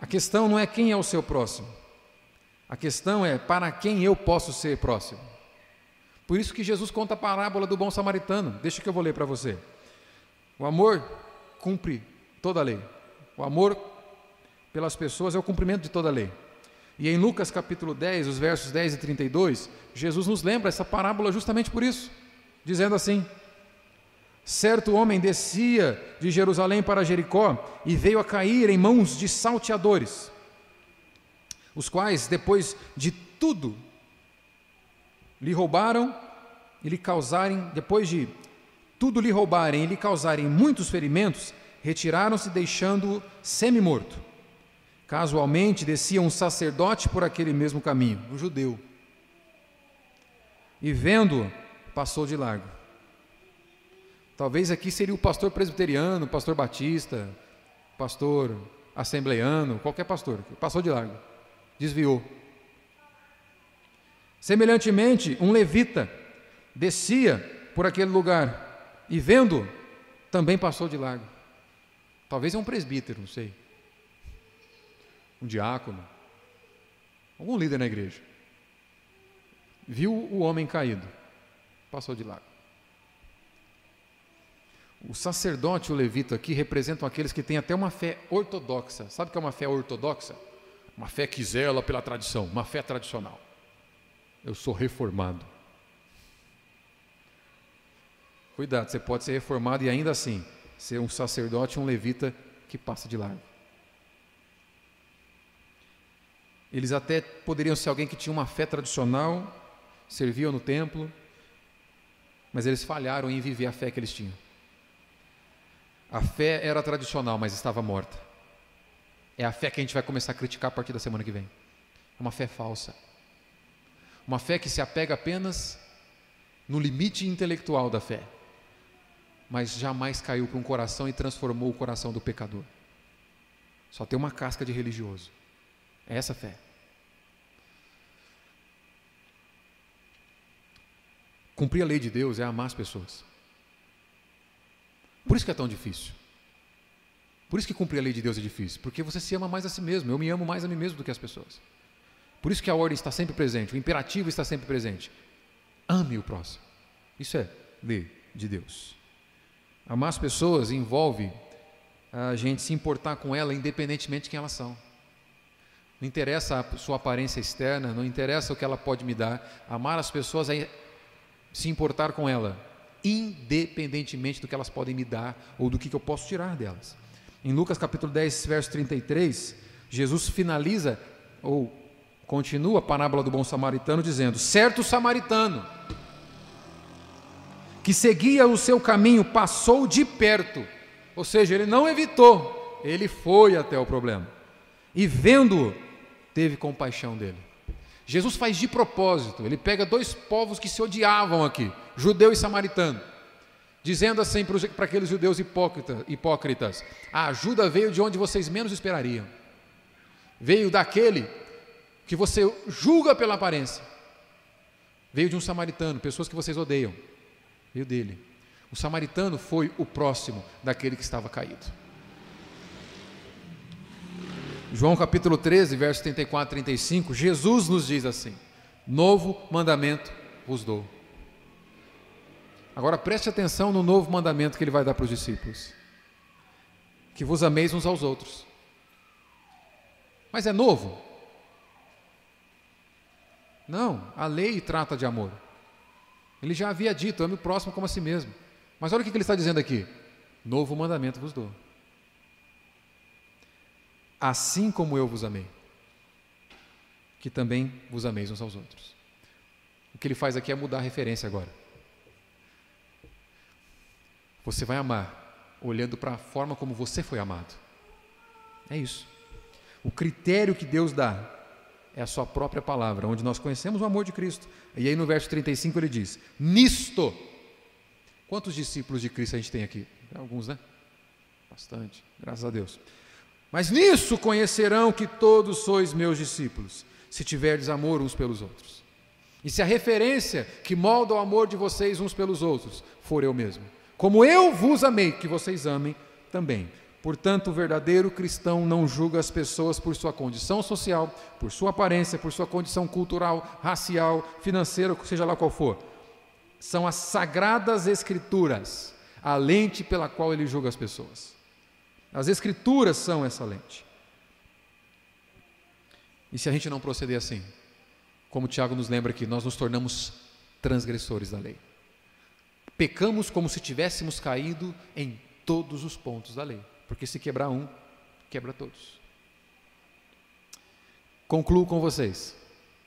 A questão não é quem é o seu próximo. A questão é para quem eu posso ser próximo. Por isso que Jesus conta a parábola do bom samaritano. Deixa que eu vou ler para você. O amor cumpre toda a lei. O amor pelas pessoas é o cumprimento de toda a lei. E em Lucas capítulo 10, os versos 10 e 32, Jesus nos lembra essa parábola justamente por isso, dizendo assim: Certo homem descia de Jerusalém para Jericó e veio a cair em mãos de salteadores, os quais, depois de tudo lhe roubaram e lhe causarem, depois de tudo lhe roubarem e lhe causarem muitos ferimentos, retiraram-se deixando-o semi-morto. Casualmente descia um sacerdote por aquele mesmo caminho, um judeu. E vendo-o, passou de largo. Talvez aqui seria o pastor presbiteriano, pastor batista, pastor assembleiano, qualquer pastor, passou de largo, desviou. Semelhantemente, um levita descia por aquele lugar e, vendo, também passou de largo. Talvez é um presbítero, não sei. Um diácono. Algum líder na igreja. Viu o homem caído, passou de largo. O sacerdote e o levita aqui representam aqueles que têm até uma fé ortodoxa. Sabe o que é uma fé ortodoxa? Uma fé que zela pela tradição, uma fé tradicional eu sou reformado. Cuidado, você pode ser reformado e ainda assim ser um sacerdote, um levita que passa de largo. Eles até poderiam ser alguém que tinha uma fé tradicional, serviam no templo, mas eles falharam em viver a fé que eles tinham. A fé era tradicional, mas estava morta. É a fé que a gente vai começar a criticar a partir da semana que vem. É uma fé falsa. Uma fé que se apega apenas no limite intelectual da fé, mas jamais caiu para um coração e transformou o coração do pecador. Só tem uma casca de religioso. É essa fé. Cumprir a lei de Deus é amar as pessoas. Por isso que é tão difícil. Por isso que cumprir a lei de Deus é difícil, porque você se ama mais a si mesmo. Eu me amo mais a mim mesmo do que as pessoas. Por isso que a ordem está sempre presente, o imperativo está sempre presente. Ame o próximo. Isso é lei de Deus. Amar as pessoas envolve a gente se importar com ela independentemente de quem elas são. Não interessa a sua aparência externa, não interessa o que ela pode me dar. Amar as pessoas é se importar com ela, independentemente do que elas podem me dar ou do que eu posso tirar delas. Em Lucas capítulo 10, verso 33, Jesus finaliza ou Continua a parábola do bom samaritano dizendo: certo samaritano que seguia o seu caminho passou de perto, ou seja, ele não evitou, ele foi até o problema e vendo-o, teve compaixão dele. Jesus faz de propósito, ele pega dois povos que se odiavam aqui, judeu e samaritano, dizendo assim para aqueles judeus hipócritas, hipócritas: a ajuda veio de onde vocês menos esperariam, veio daquele que você julga pela aparência, veio de um samaritano, pessoas que vocês odeiam, veio dele. O samaritano foi o próximo daquele que estava caído. João capítulo 13, versos 34 e 35, Jesus nos diz assim: Novo mandamento vos dou. Agora preste atenção no novo mandamento que ele vai dar para os discípulos: que vos ameis uns aos outros. Mas é novo? Não, a lei trata de amor. Ele já havia dito: ame o próximo como a si mesmo. Mas olha o que ele está dizendo aqui: novo mandamento vos dou. Assim como eu vos amei, que também vos ameis uns aos outros. O que ele faz aqui é mudar a referência agora. Você vai amar olhando para a forma como você foi amado. É isso. O critério que Deus dá é a sua própria palavra, onde nós conhecemos o amor de Cristo. E aí no verso 35 ele diz: Nisto. Quantos discípulos de Cristo a gente tem aqui? Alguns, né? Bastante, graças a Deus. Mas nisso conhecerão que todos sois meus discípulos, se tiverdes amor uns pelos outros. E se a referência que molda o amor de vocês uns pelos outros for eu mesmo. Como eu vos amei, que vocês amem também. Portanto, o verdadeiro cristão não julga as pessoas por sua condição social, por sua aparência, por sua condição cultural, racial, financeira, seja lá qual for. São as sagradas escrituras a lente pela qual ele julga as pessoas. As escrituras são essa lente. E se a gente não proceder assim, como Tiago nos lembra aqui, nós nos tornamos transgressores da lei. Pecamos como se tivéssemos caído em todos os pontos da lei. Porque se quebrar um, quebra todos. Concluo com vocês,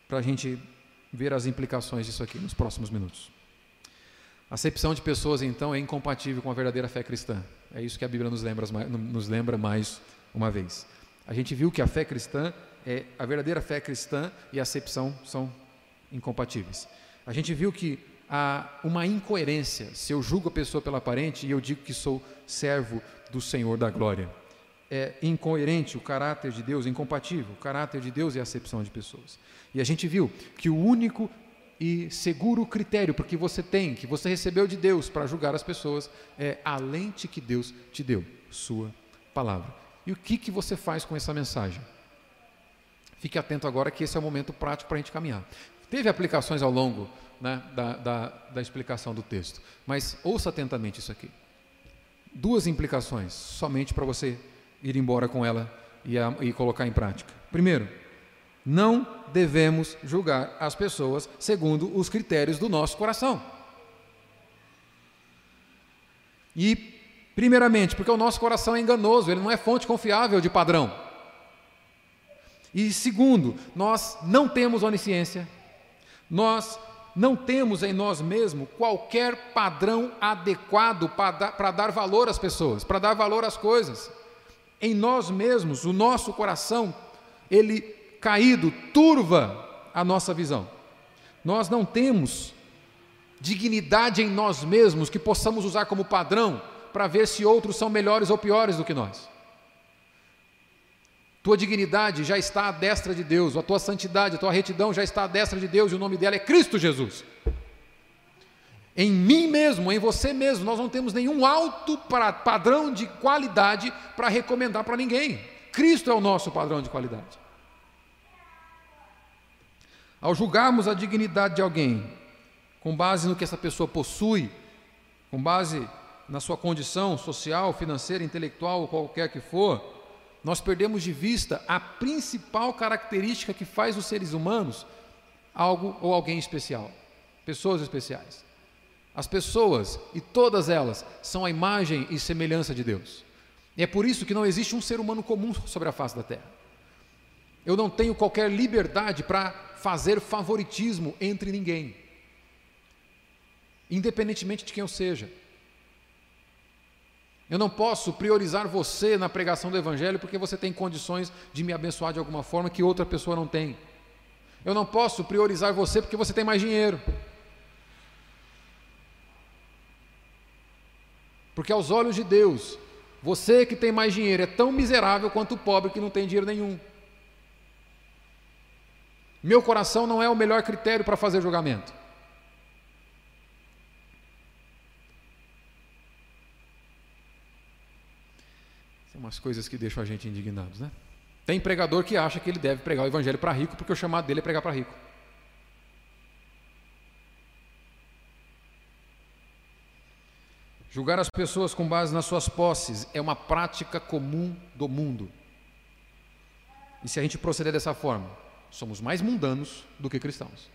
para a gente ver as implicações disso aqui nos próximos minutos. Acepção de pessoas, então, é incompatível com a verdadeira fé cristã. É isso que a Bíblia nos lembra, nos lembra mais uma vez. A gente viu que a fé cristã, é, a verdadeira fé cristã e a acepção são incompatíveis. A gente viu que há uma incoerência se eu julgo a pessoa pela aparente e eu digo que sou servo do Senhor da glória. É incoerente o caráter de Deus, incompatível. O caráter de Deus é a acepção de pessoas. E a gente viu que o único e seguro critério porque você tem, que você recebeu de Deus para julgar as pessoas, é a lente que Deus te deu, sua palavra. E o que, que você faz com essa mensagem? Fique atento agora que esse é o momento prático para a gente caminhar. Teve aplicações ao longo né, da, da, da explicação do texto, mas ouça atentamente isso aqui duas implicações, somente para você ir embora com ela e, a, e colocar em prática. Primeiro, não devemos julgar as pessoas segundo os critérios do nosso coração. E, primeiramente, porque o nosso coração é enganoso, ele não é fonte confiável de padrão. E segundo, nós não temos onisciência, nós não temos em nós mesmos qualquer padrão adequado para dar valor às pessoas, para dar valor às coisas. Em nós mesmos, o nosso coração, ele caído, turva a nossa visão. Nós não temos dignidade em nós mesmos que possamos usar como padrão para ver se outros são melhores ou piores do que nós. Tua dignidade já está à destra de Deus, a tua santidade, a tua retidão já está à destra de Deus e o nome dela é Cristo Jesus. Em mim mesmo, em você mesmo, nós não temos nenhum alto padrão de qualidade para recomendar para ninguém. Cristo é o nosso padrão de qualidade. Ao julgarmos a dignidade de alguém, com base no que essa pessoa possui, com base na sua condição social, financeira, intelectual ou qualquer que for, nós perdemos de vista a principal característica que faz os seres humanos algo ou alguém especial, pessoas especiais. As pessoas, e todas elas, são a imagem e semelhança de Deus. E é por isso que não existe um ser humano comum sobre a face da terra. Eu não tenho qualquer liberdade para fazer favoritismo entre ninguém, independentemente de quem eu seja. Eu não posso priorizar você na pregação do Evangelho porque você tem condições de me abençoar de alguma forma que outra pessoa não tem. Eu não posso priorizar você porque você tem mais dinheiro. Porque aos olhos de Deus, você que tem mais dinheiro é tão miserável quanto o pobre que não tem dinheiro nenhum. Meu coração não é o melhor critério para fazer julgamento. Tem umas coisas que deixam a gente indignados, né? Tem pregador que acha que ele deve pregar o evangelho para rico porque o chamado dele é pregar para rico. Julgar as pessoas com base nas suas posses é uma prática comum do mundo. E se a gente proceder dessa forma, somos mais mundanos do que cristãos.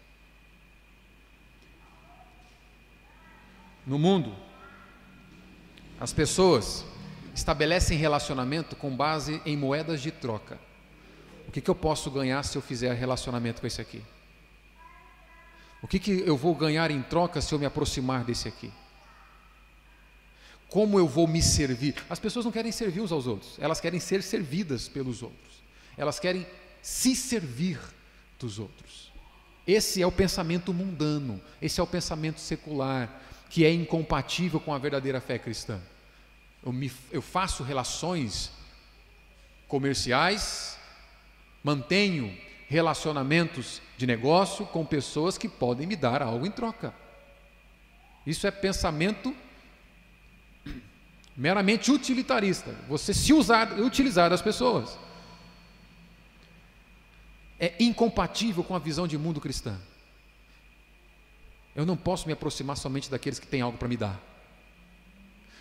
No mundo, as pessoas estabelecem relacionamento com base em moedas de troca. O que, que eu posso ganhar se eu fizer relacionamento com esse aqui? O que, que eu vou ganhar em troca se eu me aproximar desse aqui? Como eu vou me servir? As pessoas não querem servir uns aos outros, elas querem ser servidas pelos outros. Elas querem se servir dos outros. Esse é o pensamento mundano, esse é o pensamento secular, que é incompatível com a verdadeira fé cristã. Eu, me, eu faço relações comerciais, mantenho relacionamentos de negócio com pessoas que podem me dar algo em troca. Isso é pensamento meramente utilitarista. Você se usar, utilizar das pessoas. É incompatível com a visão de mundo cristã. Eu não posso me aproximar somente daqueles que têm algo para me dar.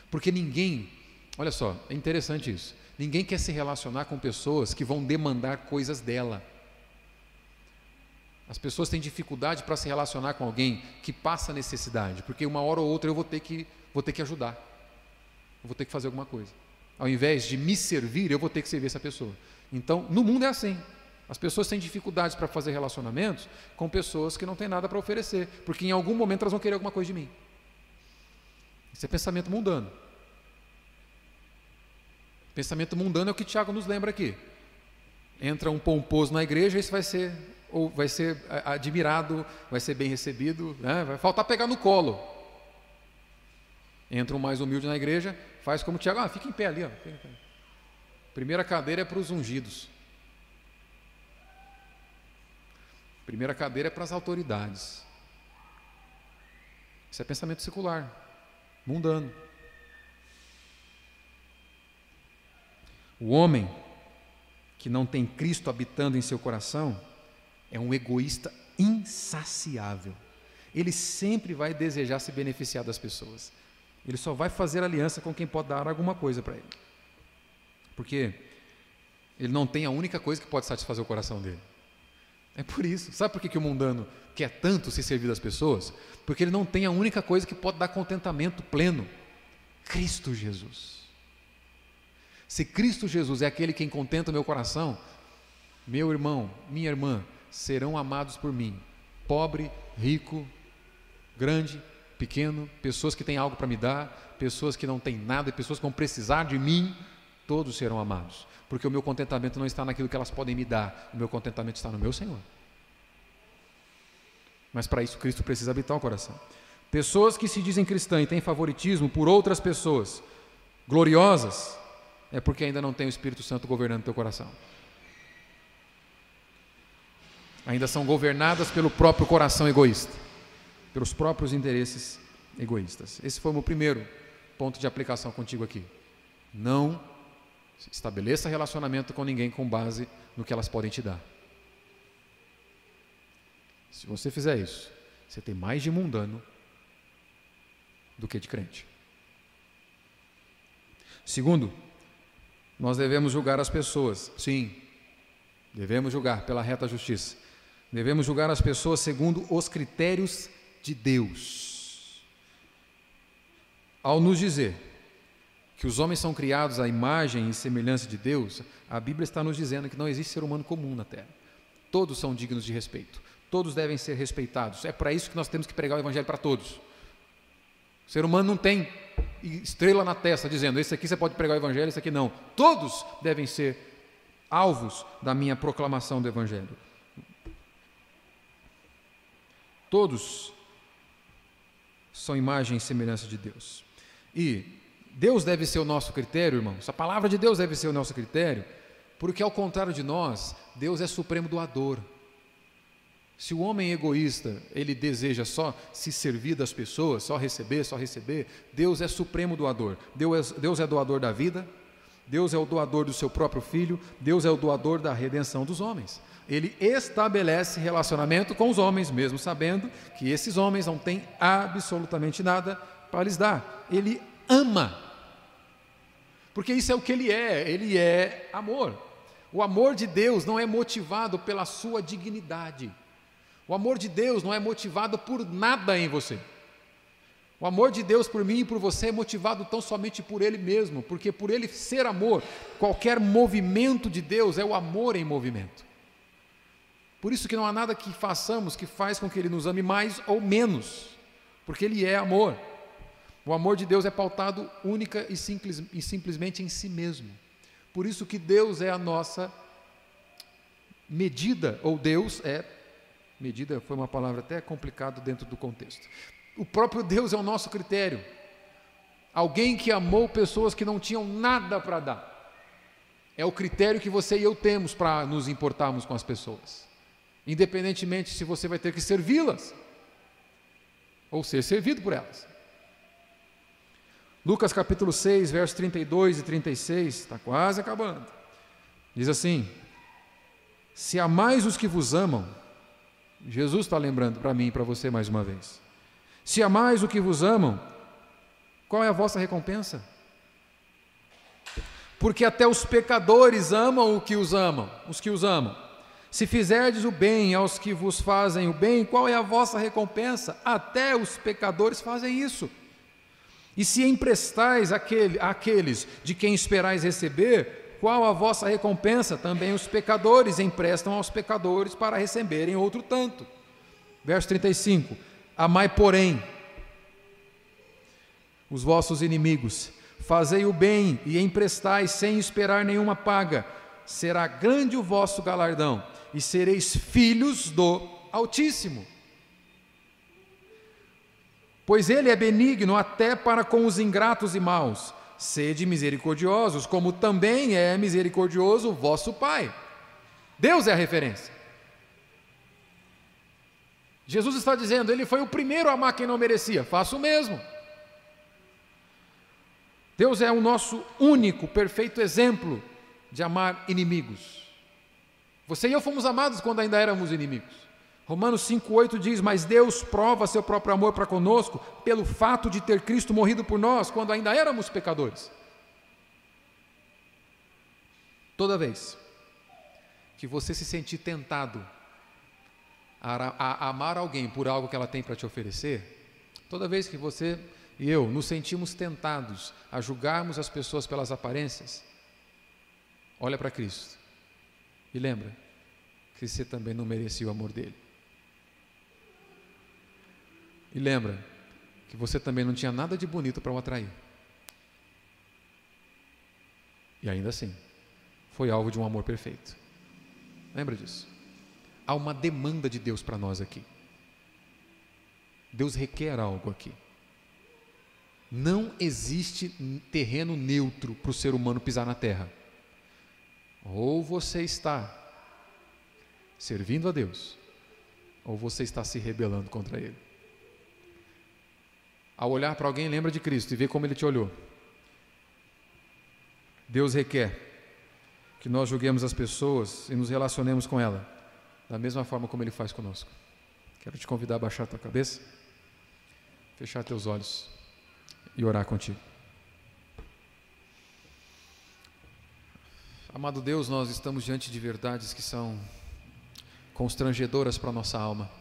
Porque ninguém, olha só, é interessante isso. Ninguém quer se relacionar com pessoas que vão demandar coisas dela. As pessoas têm dificuldade para se relacionar com alguém que passa necessidade, porque uma hora ou outra eu vou ter que, vou ter que ajudar. Eu vou ter que fazer alguma coisa. Ao invés de me servir, eu vou ter que servir essa pessoa. Então, no mundo é assim. As pessoas têm dificuldades para fazer relacionamentos com pessoas que não têm nada para oferecer, porque em algum momento elas vão querer alguma coisa de mim. Isso é pensamento mundano. Pensamento mundano é o que Tiago nos lembra aqui. Entra um pomposo na igreja, isso vai ser ou vai ser admirado, vai ser bem recebido, né? vai faltar pegar no colo. Entra um mais humilde na igreja, faz como Tiago, ah, fica em pé ali, ó. Primeira cadeira é para os ungidos. Primeira cadeira é para as autoridades. Isso é pensamento secular, mundano. O homem que não tem Cristo habitando em seu coração é um egoísta insaciável. Ele sempre vai desejar se beneficiar das pessoas. Ele só vai fazer aliança com quem pode dar alguma coisa para ele. Porque ele não tem a única coisa que pode satisfazer o coração dele. É por isso. Sabe por que, que o mundano quer tanto se servir das pessoas? Porque ele não tem a única coisa que pode dar contentamento pleno: Cristo Jesus. Se Cristo Jesus é aquele quem contenta o meu coração, meu irmão, minha irmã, serão amados por mim. Pobre, rico, grande, pequeno, pessoas que têm algo para me dar, pessoas que não têm nada pessoas que vão precisar de mim, todos serão amados porque o meu contentamento não está naquilo que elas podem me dar, o meu contentamento está no meu Senhor. Mas para isso Cristo precisa habitar o coração. Pessoas que se dizem cristãs e têm favoritismo por outras pessoas gloriosas, é porque ainda não tem o Espírito Santo governando teu coração. Ainda são governadas pelo próprio coração egoísta, pelos próprios interesses egoístas. Esse foi o meu primeiro ponto de aplicação contigo aqui. Não Estabeleça relacionamento com ninguém com base no que elas podem te dar. Se você fizer isso, você tem mais de mundano do que de crente. Segundo, nós devemos julgar as pessoas. Sim, devemos julgar pela reta justiça. Devemos julgar as pessoas segundo os critérios de Deus. Ao nos dizer que os homens são criados à imagem e semelhança de Deus, a Bíblia está nos dizendo que não existe ser humano comum na Terra. Todos são dignos de respeito, todos devem ser respeitados. É para isso que nós temos que pregar o Evangelho para todos. O ser humano não tem estrela na testa dizendo: esse aqui você pode pregar o Evangelho, esse aqui não. Todos devem ser alvos da minha proclamação do Evangelho. Todos são imagem e semelhança de Deus. E Deus deve ser o nosso critério, irmãos. A palavra de Deus deve ser o nosso critério, porque ao contrário de nós, Deus é supremo doador. Se o homem egoísta, ele deseja só se servir das pessoas, só receber, só receber, Deus é supremo doador. Deus é, Deus é doador da vida, Deus é o doador do seu próprio filho, Deus é o doador da redenção dos homens. Ele estabelece relacionamento com os homens, mesmo sabendo que esses homens não têm absolutamente nada para lhes dar. Ele ama. Porque isso é o que ele é, ele é amor. O amor de Deus não é motivado pela sua dignidade. O amor de Deus não é motivado por nada em você. O amor de Deus por mim e por você é motivado tão somente por Ele mesmo, porque por Ele ser amor, qualquer movimento de Deus é o amor em movimento. Por isso que não há nada que façamos que faz com que Ele nos ame mais ou menos, porque Ele é amor. O amor de Deus é pautado única e, simples, e simplesmente em si mesmo. Por isso que Deus é a nossa medida, ou Deus é medida foi uma palavra até complicada dentro do contexto. O próprio Deus é o nosso critério. Alguém que amou pessoas que não tinham nada para dar. É o critério que você e eu temos para nos importarmos com as pessoas. Independentemente se você vai ter que servi-las ou ser servido por elas. Lucas capítulo 6, versos 32 e 36, está quase acabando. Diz assim: Se amais os que vos amam, Jesus está lembrando para mim e para você mais uma vez. Se amais o que vos amam, qual é a vossa recompensa? Porque até os pecadores amam o que os amam, os que os amam. Se fizerdes o bem aos que vos fazem o bem, qual é a vossa recompensa? Até os pecadores fazem isso. E se emprestais aquele, àqueles de quem esperais receber, qual a vossa recompensa? Também os pecadores emprestam aos pecadores para receberem outro tanto. Verso 35 Amai, porém, os vossos inimigos, fazei o bem e emprestai sem esperar nenhuma paga, será grande o vosso galardão, e sereis filhos do Altíssimo. Pois ele é benigno até para com os ingratos e maus. Sede misericordiosos, como também é misericordioso vosso Pai. Deus é a referência. Jesus está dizendo, ele foi o primeiro a amar quem não merecia, faça o mesmo. Deus é o nosso único, perfeito exemplo de amar inimigos. Você e eu fomos amados quando ainda éramos inimigos. Romanos 5,8 diz: Mas Deus prova seu próprio amor para conosco pelo fato de ter Cristo morrido por nós quando ainda éramos pecadores. Toda vez que você se sentir tentado a, a, amar alguém por algo que ela tem para te oferecer, toda vez que você e eu nos sentimos tentados a julgarmos as pessoas pelas aparências, olha para Cristo e lembra que você também não merecia o amor dele. E lembra que você também não tinha nada de bonito para o atrair. E ainda assim, foi alvo de um amor perfeito. Lembra disso? há uma demanda de Deus para nós aqui. Deus requer algo aqui. Não existe terreno neutro para o ser humano pisar na terra. Ou você está servindo a Deus, ou você está se rebelando contra Ele. Ao olhar para alguém, lembra de Cristo e vê como Ele te olhou. Deus requer que nós julguemos as pessoas e nos relacionemos com ela da mesma forma como Ele faz conosco. Quero te convidar a baixar a tua cabeça, fechar teus olhos e orar contigo. Amado Deus, nós estamos diante de verdades que são constrangedoras para nossa alma.